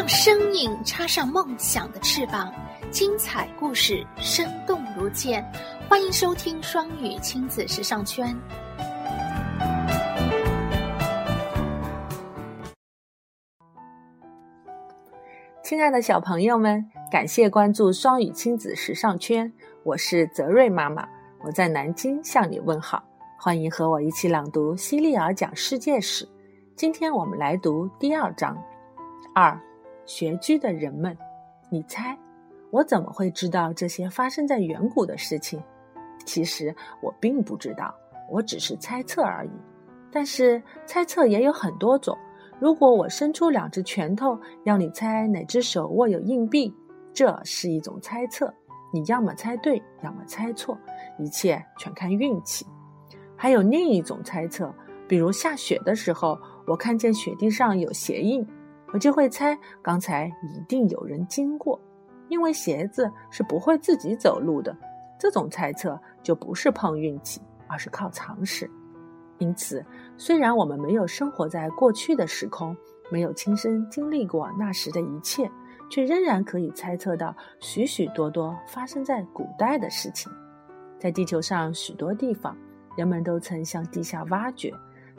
让生命插上梦想的翅膀，精彩故事生动如见。欢迎收听双语亲子时尚圈。亲爱的小朋友们，感谢关注双语亲子时尚圈，我是泽瑞妈妈，我在南京向你问好，欢迎和我一起朗读《西利尔讲世界史》。今天我们来读第二章。二，穴居的人们，你猜，我怎么会知道这些发生在远古的事情？其实我并不知道，我只是猜测而已。但是猜测也有很多种。如果我伸出两只拳头，要你猜哪只手握有硬币，这是一种猜测。你要么猜对，要么猜错，一切全看运气。还有另一种猜测，比如下雪的时候，我看见雪地上有鞋印，我就会猜刚才一定有人经过，因为鞋子是不会自己走路的。这种猜测就不是碰运气，而是靠常识。因此，虽然我们没有生活在过去的时空，没有亲身经历过那时的一切，却仍然可以猜测到许许多多发生在古代的事情。在地球上许多地方，人们都曾向地下挖掘，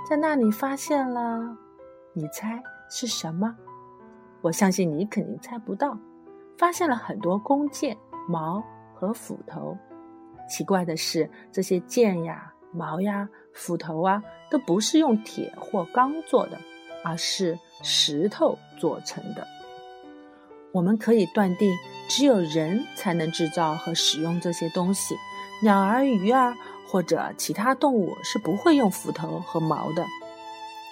在那里发现了，你猜是什么？我相信你肯定猜不到，发现了很多弓箭、矛和斧头。奇怪的是，这些剑呀、矛呀、斧头啊，都不是用铁或钢做的，而是石头做成的。我们可以断定，只有人才能制造和使用这些东西，鸟儿、鱼儿或者其他动物是不会用斧头和矛的。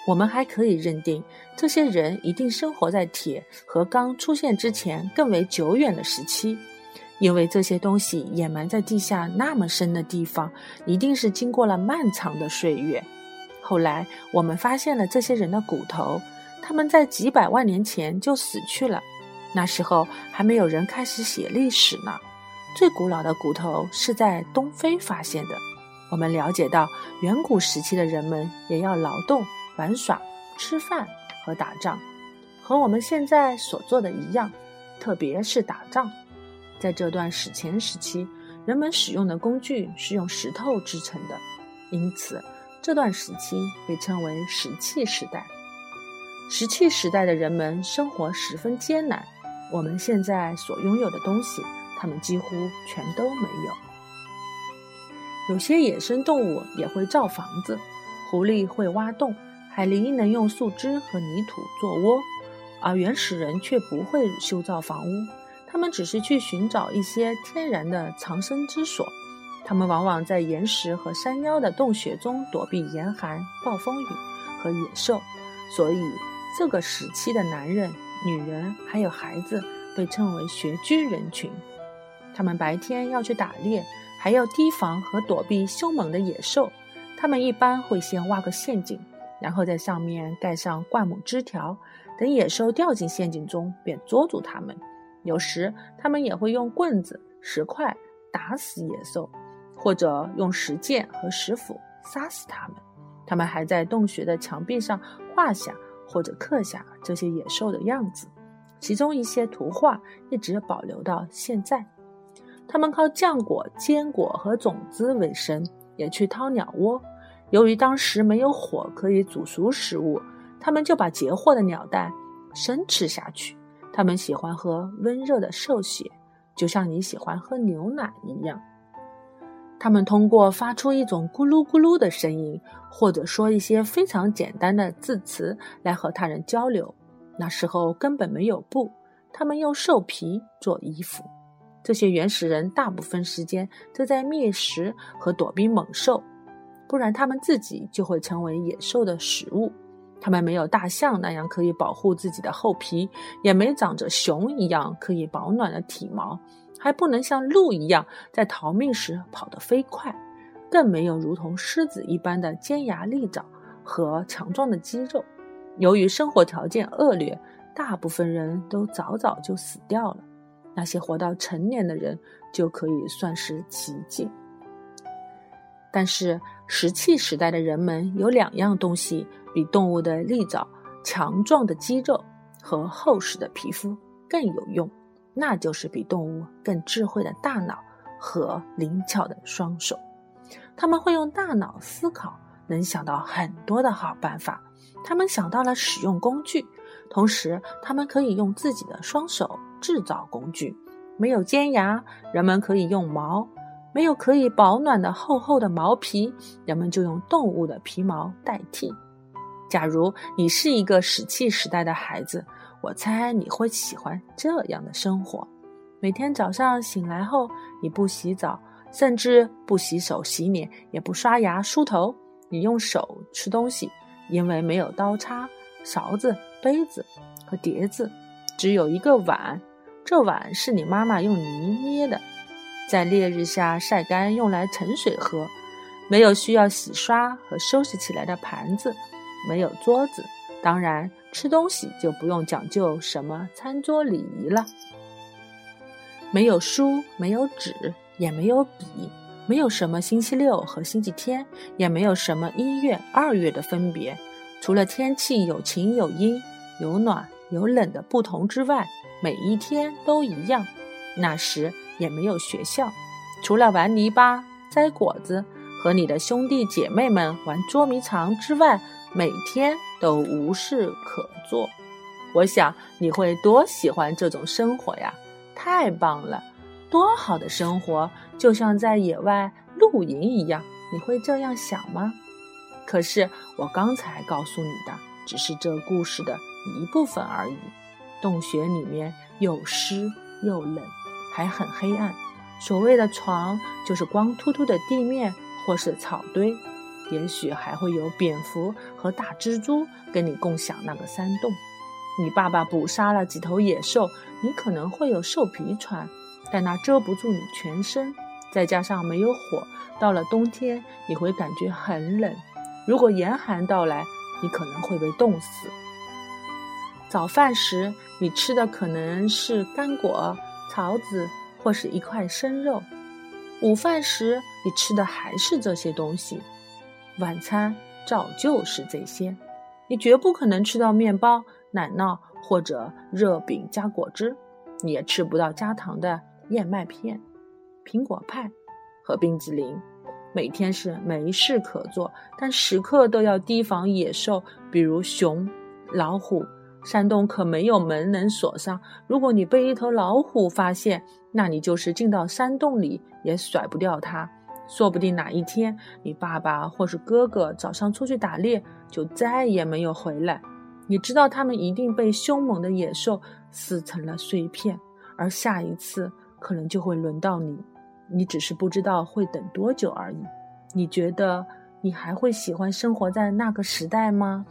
我们还可以认定，这些人一定生活在铁和钢出现之前更为久远的时期。因为这些东西掩埋在地下那么深的地方，一定是经过了漫长的岁月。后来我们发现了这些人的骨头，他们在几百万年前就死去了。那时候还没有人开始写历史呢。最古老的骨头是在东非发现的。我们了解到，远古时期的人们也要劳动、玩耍、吃饭和打仗，和我们现在所做的一样，特别是打仗。在这段史前时期，人们使用的工具是用石头制成的，因此这段时期被称为石器时代。石器时代的人们生活十分艰难，我们现在所拥有的东西，他们几乎全都没有。有些野生动物也会造房子，狐狸会挖洞，海狸能用树枝和泥土做窝，而原始人却不会修造房屋。他们只是去寻找一些天然的藏身之所，他们往往在岩石和山腰的洞穴中躲避严寒、暴风雨和野兽，所以这个时期的男人、女人还有孩子被称为穴居人群。他们白天要去打猎，还要提防和躲避凶猛的野兽。他们一般会先挖个陷阱，然后在上面盖上灌木枝条，等野兽掉进陷阱中，便捉住它们。有时，他们也会用棍子、石块打死野兽，或者用石剑和石斧杀死它们。他们还在洞穴的墙壁上画下或者刻下这些野兽的样子，其中一些图画一直保留到现在。他们靠浆果、坚果和种子为生，也去掏鸟窝。由于当时没有火可以煮熟食物，他们就把截获的鸟蛋生吃下去。他们喜欢喝温热的兽血，就像你喜欢喝牛奶一样。他们通过发出一种咕噜咕噜的声音，或者说一些非常简单的字词来和他人交流。那时候根本没有布，他们用兽皮做衣服。这些原始人大部分时间都在觅食和躲避猛兽，不然他们自己就会成为野兽的食物。他们没有大象那样可以保护自己的厚皮，也没长着熊一样可以保暖的体毛，还不能像鹿一样在逃命时跑得飞快，更没有如同狮子一般的尖牙利爪和强壮的肌肉。由于生活条件恶劣，大部分人都早早就死掉了。那些活到成年的人就可以算是奇迹。但是石器时代的人们有两样东西。比动物的利爪、强壮的肌肉和厚实的皮肤更有用，那就是比动物更智慧的大脑和灵巧的双手。他们会用大脑思考，能想到很多的好办法。他们想到了使用工具，同时他们可以用自己的双手制造工具。没有尖牙，人们可以用毛；没有可以保暖的厚厚的毛皮，人们就用动物的皮毛代替。假如你是一个石器时代的孩子，我猜你会喜欢这样的生活：每天早上醒来后，你不洗澡，甚至不洗手洗脸，也不刷牙梳头，你用手吃东西。因为没有刀叉、勺子、杯子和碟子，只有一个碗。这碗是你妈妈用泥捏的，在烈日下晒干，用来盛水喝。没有需要洗刷和收拾起来的盘子，没有桌子，当然吃东西就不用讲究什么餐桌礼仪了。没有书，没有纸，也没有笔，没有什么星期六和星期天，也没有什么一月、二月的分别。除了天气有晴有阴、有暖有冷的不同之外，每一天都一样。那时也没有学校，除了玩泥巴、摘果子和你的兄弟姐妹们玩捉迷藏之外，每天都无事可做。我想你会多喜欢这种生活呀！太棒了，多好的生活，就像在野外露营一样。你会这样想吗？可是我刚才告诉你的只是这故事的一部分而已。洞穴里面又湿又冷，还很黑暗。所谓的床就是光秃秃的地面或是草堆，也许还会有蝙蝠和大蜘蛛跟你共享那个山洞。你爸爸捕杀了几头野兽，你可能会有兽皮穿，但那遮不住你全身。再加上没有火，到了冬天你会感觉很冷。如果严寒到来，你可能会被冻死。早饭时，你吃的可能是干果、草籽或是一块生肉；午饭时，你吃的还是这些东西；晚餐照旧是这些。你绝不可能吃到面包、奶酪或者热饼加果汁，你也吃不到加糖的燕麦片、苹果派和冰激凌。每天是没事可做，但时刻都要提防野兽，比如熊、老虎。山洞可没有门能锁上，如果你被一头老虎发现，那你就是进到山洞里也甩不掉它。说不定哪一天你爸爸或是哥哥早上出去打猎，就再也没有回来。你知道他们一定被凶猛的野兽撕成了碎片，而下一次可能就会轮到你。你只是不知道会等多久而已。你觉得你还会喜欢生活在那个时代吗？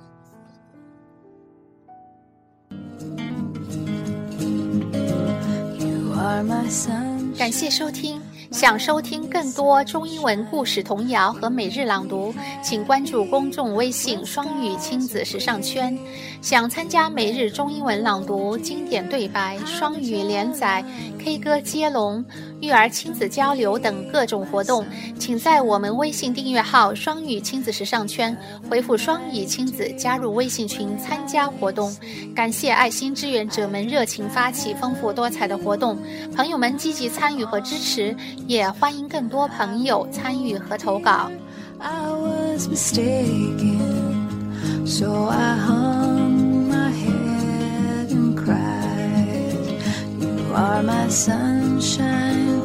感谢收听。想收听更多中英文故事童谣和每日朗读，请关注公众微信“双语亲子时尚圈”。想参加每日中英文朗读、经典对白、双语连载、K 歌接龙、育儿亲子交流等各种活动，请在我们微信订阅号“双语亲子时尚圈”回复“双语亲子”加入微信群参加活动。感谢爱心志愿者们热情发起丰富多彩的活动，朋友们积极参与和支持。也欢迎更多朋友参与和投稿。I was mistaken, so I hung are my sunshine.